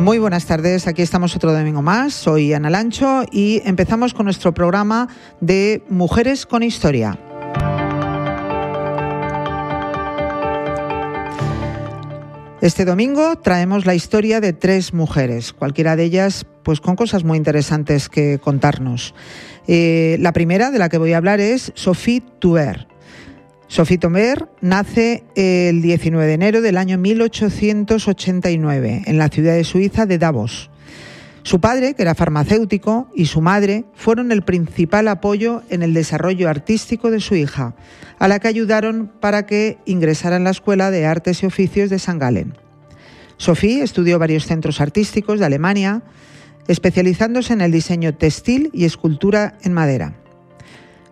Muy buenas tardes, aquí estamos otro domingo más. Soy Ana Lancho y empezamos con nuestro programa de Mujeres con Historia. Este domingo traemos la historia de tres mujeres, cualquiera de ellas pues con cosas muy interesantes que contarnos. Eh, la primera de la que voy a hablar es Sophie Tuer. Sophie Tomer nace el 19 de enero del año 1889 en la ciudad de Suiza de Davos. Su padre, que era farmacéutico, y su madre fueron el principal apoyo en el desarrollo artístico de su hija, a la que ayudaron para que ingresara en la Escuela de Artes y Oficios de San Galen. Sophie estudió varios centros artísticos de Alemania, especializándose en el diseño textil y escultura en madera.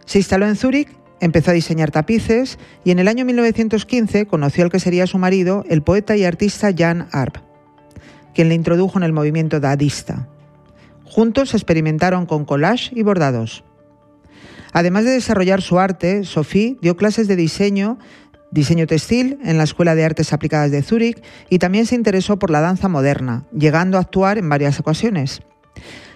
Se instaló en Zúrich Empezó a diseñar tapices y en el año 1915 conoció al que sería su marido, el poeta y artista Jan Arp, quien le introdujo en el movimiento dadista. Juntos experimentaron con collage y bordados. Además de desarrollar su arte, Sophie dio clases de diseño, diseño textil en la Escuela de Artes Aplicadas de Zúrich y también se interesó por la danza moderna, llegando a actuar en varias ocasiones.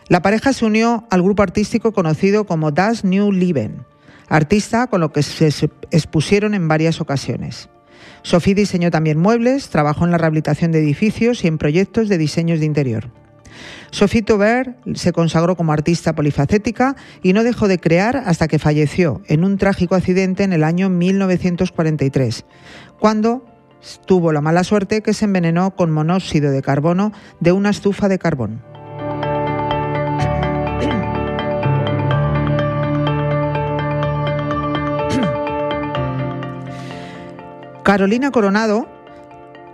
La pareja se unió al grupo artístico conocido como Das New Leben, artista con lo que se expusieron en varias ocasiones. Sophie diseñó también muebles, trabajó en la rehabilitación de edificios y en proyectos de diseños de interior. Sophie Taubert se consagró como artista polifacética y no dejó de crear hasta que falleció en un trágico accidente en el año 1943, cuando tuvo la mala suerte que se envenenó con monóxido de carbono de una estufa de carbón. Carolina Coronado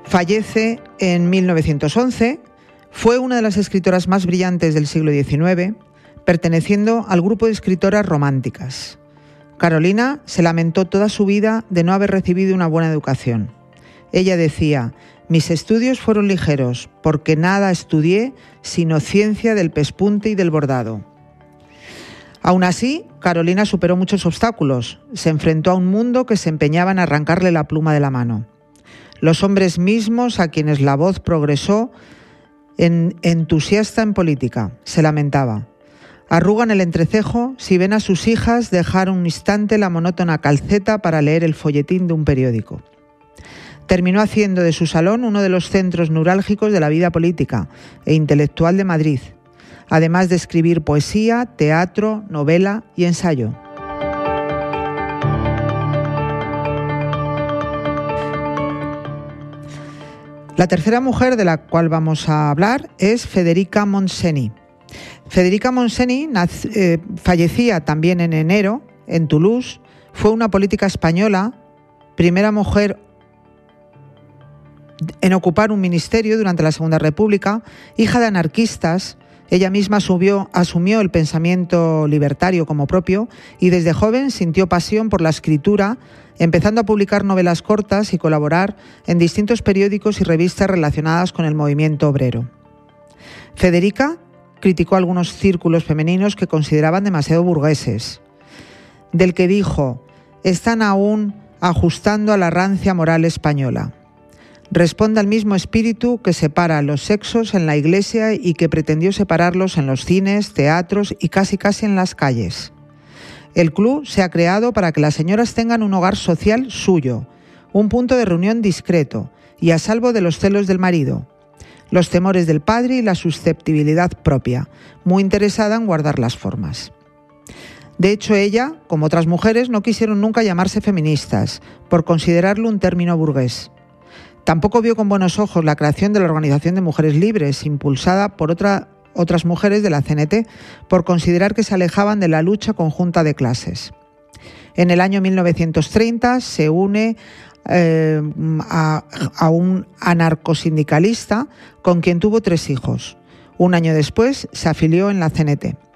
fallece en 1911, fue una de las escritoras más brillantes del siglo XIX, perteneciendo al grupo de escritoras románticas. Carolina se lamentó toda su vida de no haber recibido una buena educación. Ella decía, mis estudios fueron ligeros, porque nada estudié sino ciencia del pespunte y del bordado. Aún así, Carolina superó muchos obstáculos. Se enfrentó a un mundo que se empeñaba en arrancarle la pluma de la mano. Los hombres mismos a quienes la voz progresó en entusiasta en política, se lamentaba. Arrugan el entrecejo si ven a sus hijas dejar un instante la monótona calceta para leer el folletín de un periódico. Terminó haciendo de su salón uno de los centros neurálgicos de la vida política e intelectual de Madrid además de escribir poesía, teatro, novela y ensayo. La tercera mujer de la cual vamos a hablar es Federica Monseni. Federica Monseni eh, fallecía también en enero en Toulouse. Fue una política española, primera mujer en ocupar un ministerio durante la Segunda República, hija de anarquistas ella misma asumió el pensamiento libertario como propio y desde joven sintió pasión por la escritura, empezando a publicar novelas cortas y colaborar en distintos periódicos y revistas relacionadas con el movimiento obrero. Federica criticó algunos círculos femeninos que consideraban demasiado burgueses, del que dijo, están aún ajustando a la rancia moral española responde al mismo espíritu que separa los sexos en la Iglesia y que pretendió separarlos en los cines, teatros y casi casi en las calles. El club se ha creado para que las señoras tengan un hogar social suyo, un punto de reunión discreto y a salvo de los celos del marido, los temores del padre y la susceptibilidad propia, muy interesada en guardar las formas. De hecho, ella, como otras mujeres, no quisieron nunca llamarse feministas, por considerarlo un término burgués. Tampoco vio con buenos ojos la creación de la Organización de Mujeres Libres, impulsada por otras mujeres de la CNT, por considerar que se alejaban de la lucha conjunta de clases. En el año 1930 se une eh, a, a, un anarcosindicalista con quien tuvo tres hijos. Un año después se afilió en la CNT.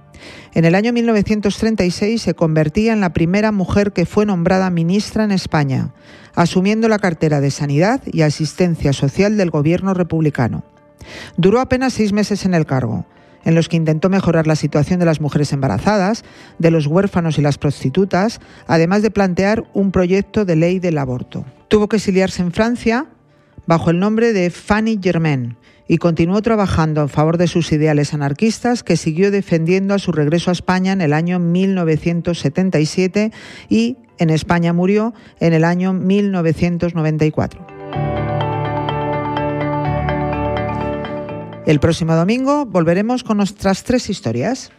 En el año 1936 se convertía en la primera mujer que fue nombrada ministra en España, asumiendo la cartera de Sanidad y Asistencia Social del gobierno republicano. Duró apenas seis meses en el cargo, en los que intentó mejorar la situación de las mujeres embarazadas, de los huérfanos y las prostitutas, además de plantear un proyecto de ley del aborto. Tuvo que exiliarse en Francia bajo el nombre de Fanny Germain y continuó trabajando en favor de sus ideales anarquistas que siguió defendiendo a su regreso a España en el año 1977 y en España murió en el año 1994. El próximo domingo volveremos con nuestras tres historias.